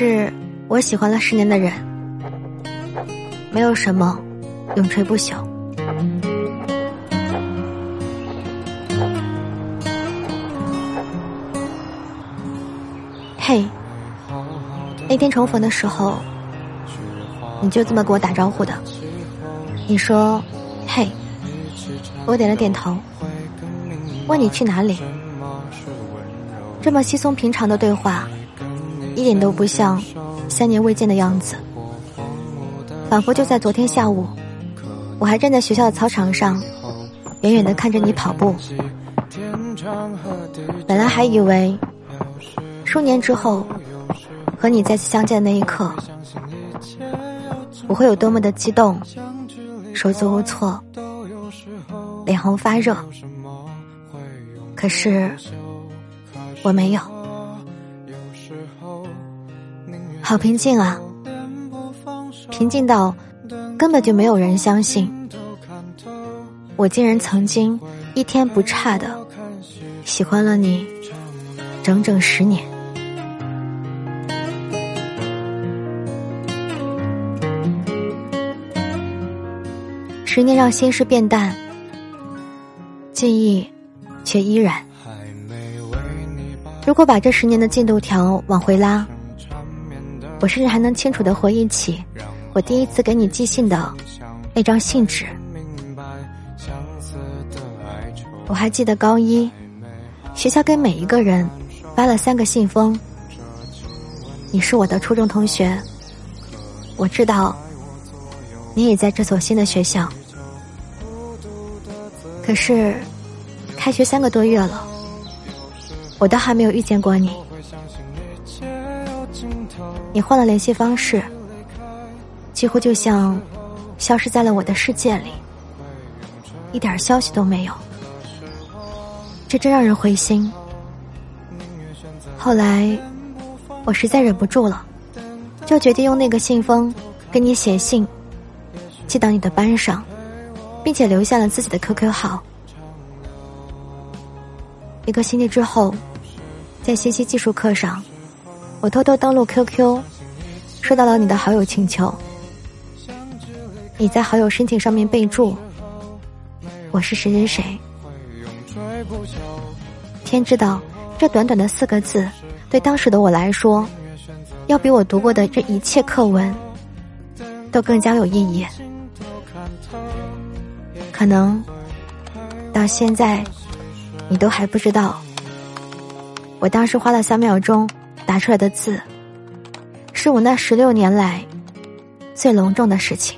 是我喜欢了十年的人，没有什么永垂不朽。嘿，那天重逢的时候，你就这么跟我打招呼的。你说：“嘿。”我点了点头，问你去哪里。这么稀松平常的对话，一点都不像三年未见的样子，仿佛就在昨天下午，我还站在学校的操场上，远远的看着你跑步。本来还以为，数年之后，和你再次相见的那一刻，我会有多么的激动，手足无措。脸红发热，可是我没有，好平静啊，平静到根本就没有人相信，我竟然曾经一天不差的喜欢了你整整十年，十年让心事变淡。记忆，却依然。如果把这十年的进度条往回拉，我甚至还能清楚的回忆起我第一次给你寄信的那张信纸。我还记得高一，学校给每一个人发了三个信封。你是我的初中同学，我知道你也在这所新的学校，可是。开学三个多月了，我都还没有遇见过你。你换了联系方式，几乎就像消失在了我的世界里，一点消息都没有。这真让人灰心。后来，我实在忍不住了，就决定用那个信封给你写信，寄到你的班上，并且留下了自己的 QQ 号。一个星期之后，在信息技术课上，我偷偷登录 QQ，收到了你的好友请求。你在好友申请上面备注：“我是谁谁谁。”天知道，这短短的四个字，对当时的我来说，要比我读过的这一切课文都更加有意义。可能到现在。你都还不知道，我当时花了三秒钟打出来的字，是我那十六年来最隆重的事情。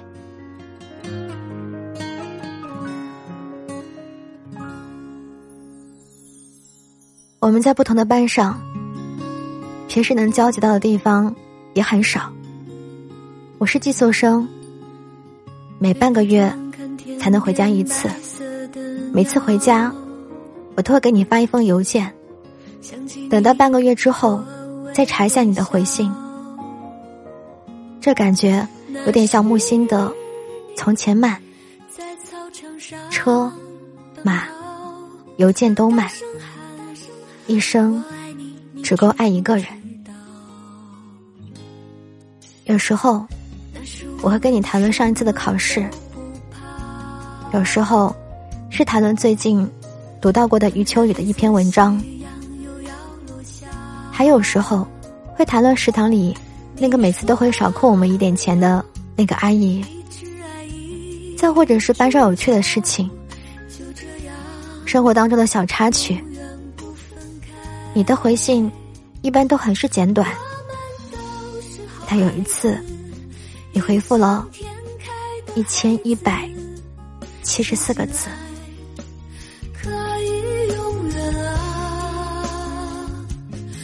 我们在不同的班上，平时能交集到的地方也很少。我是寄宿生，每半个月才能回家一次，每次回家。我都会给你发一封邮件，等到半个月之后，再查一下你的回信。这感觉有点像木心的《从前慢》，车、马、邮件都慢，一生只够爱一个人。有时候我会跟你谈论上一次的考试，有时候是谈论最近。读到过的余秋雨的一篇文章，还有时候会谈论食堂里那个每次都会少扣我们一点钱的那个阿姨，再或者是班上有趣的事情，生活当中的小插曲。你的回信一般都很是简短，但有一次，你回复了一千一百七十四个字。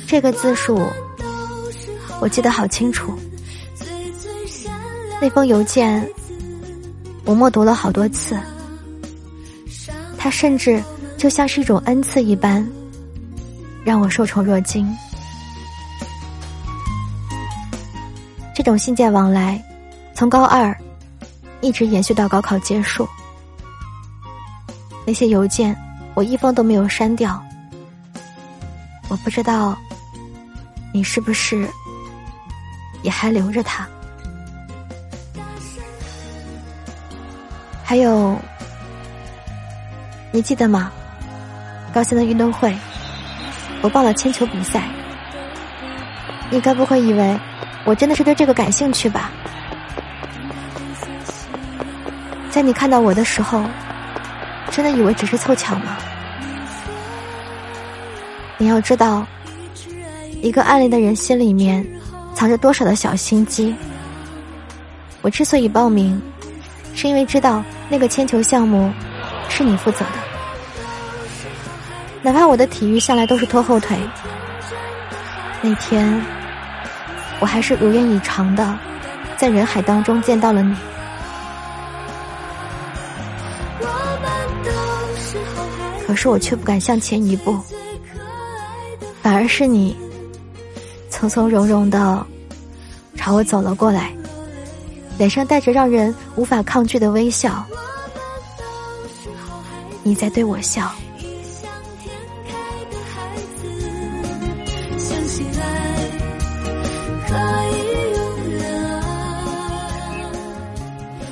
这个字数，我记得好清楚。那封邮件，我默读了好多次。它甚至就像是一种恩赐一般，让我受宠若惊。这种信件往来，从高二一直延续到高考结束。那些邮件，我一封都没有删掉。我不知道。你是不是也还留着它。还有，你记得吗？高三的运动会，我报了铅球比赛。你该不会以为我真的是对这个感兴趣吧？在你看到我的时候，真的以为只是凑巧吗？你要知道，一个暗恋的人心里面藏着多少的小心机。我之所以报名，是因为知道那个铅球项目是你负责的。哪怕我的体育向来都是拖后腿，那天我还是如愿以偿的，在人海当中见到了你。可是我却不敢向前一步。反而是你，从从容容的朝我走了过来，脸上带着让人无法抗拒的微笑。你在对我笑。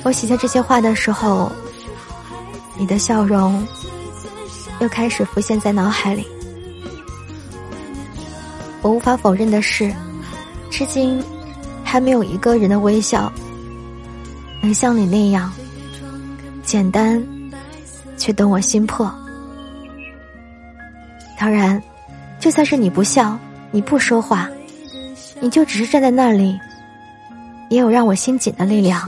我写下这些话的时候，你的笑容又开始浮现在脑海里。我无法否认的是，至今还没有一个人的微笑能像你那样简单，却懂我心魄。当然，就算是你不笑，你不说话，你就只是站在那里，也有让我心紧的力量。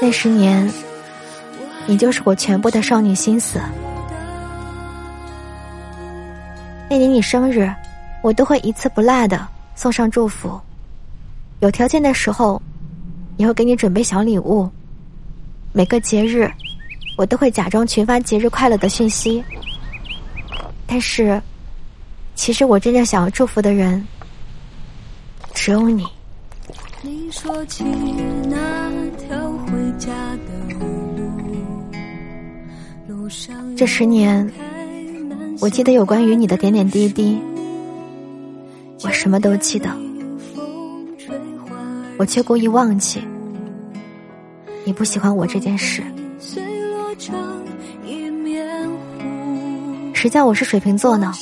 那十年。你就是我全部的少女心思。那年你生日，我都会一次不落的送上祝福。有条件的时候，也会给你准备小礼物。每个节日，我都会假装群发节日快乐的讯息。但是，其实我真正想要祝福的人，只有你。你说起那条回家的这十年，我记得有关于你的点点滴滴，我什么都记得，我却故意忘记你不喜欢我这件事。谁叫我是水瓶座呢？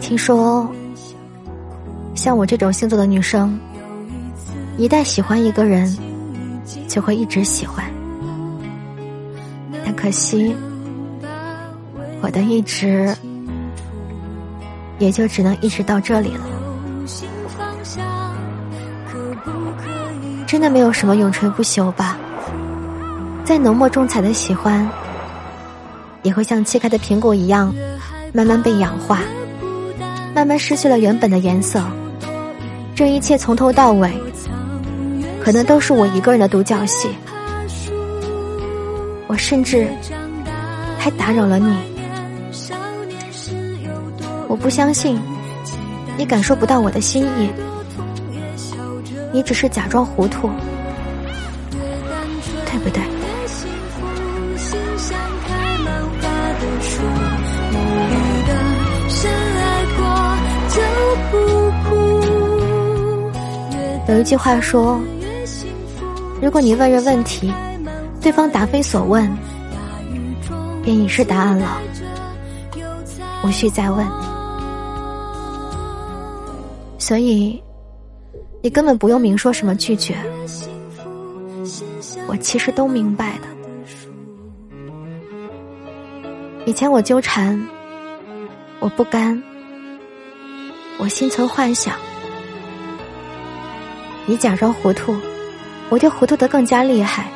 听说，像我这种星座的女生，一旦喜欢一个人，就会一直喜欢。可惜，我的一直也就只能一直到这里了。真的没有什么永垂不朽吧？再浓墨重彩的喜欢，也会像切开的苹果一样，慢慢被氧化，慢慢失去了原本的颜色。这一切从头到尾，可能都是我一个人的独角戏。我甚至还打扰了你，我不相信你感受不到我的心意，你只是假装糊涂，对不对？有一句话说，如果你问人问题。对方答非所问，便已是答案了，无需再问。所以，你根本不用明说什么拒绝，我其实都明白的。以前我纠缠，我不甘，我心存幻想，你假装糊涂，我就糊涂的更加厉害。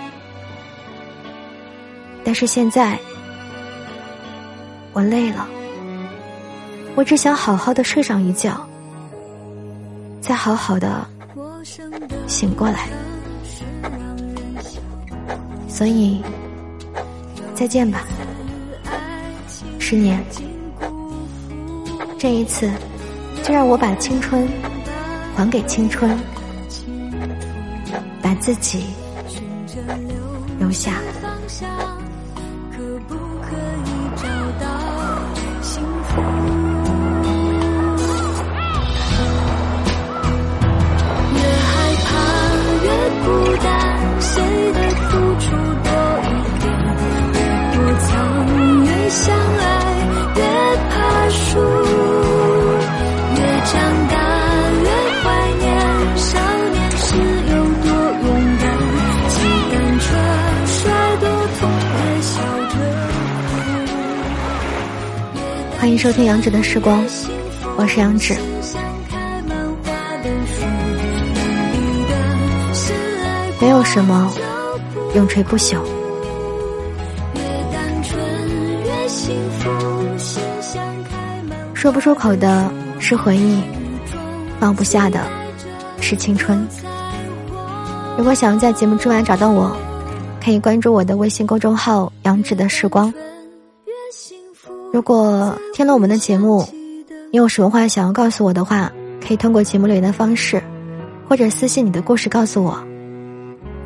但是现在，我累了，我只想好好的睡上一觉，再好好的醒过来。所以，再见吧，十年。这一次，就让我把青春还给青春，把自己留下。欢迎收听杨芷的时光，我是杨芷。没有什么永垂不朽，说不出口的是回忆，放不下的是青春。如果想要在节目之外找到我，可以关注我的微信公众号“杨芷的时光”。如果听了我们的节目，你有什么话想要告诉我的话，可以通过节目留言的方式，或者私信你的故事告诉我，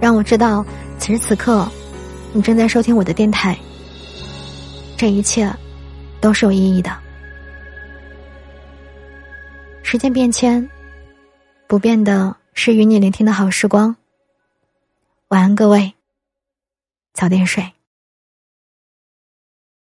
让我知道此时此刻你正在收听我的电台。这一切都是有意义的。时间变迁，不变的是与你聆听的好时光。晚安，各位，早点睡。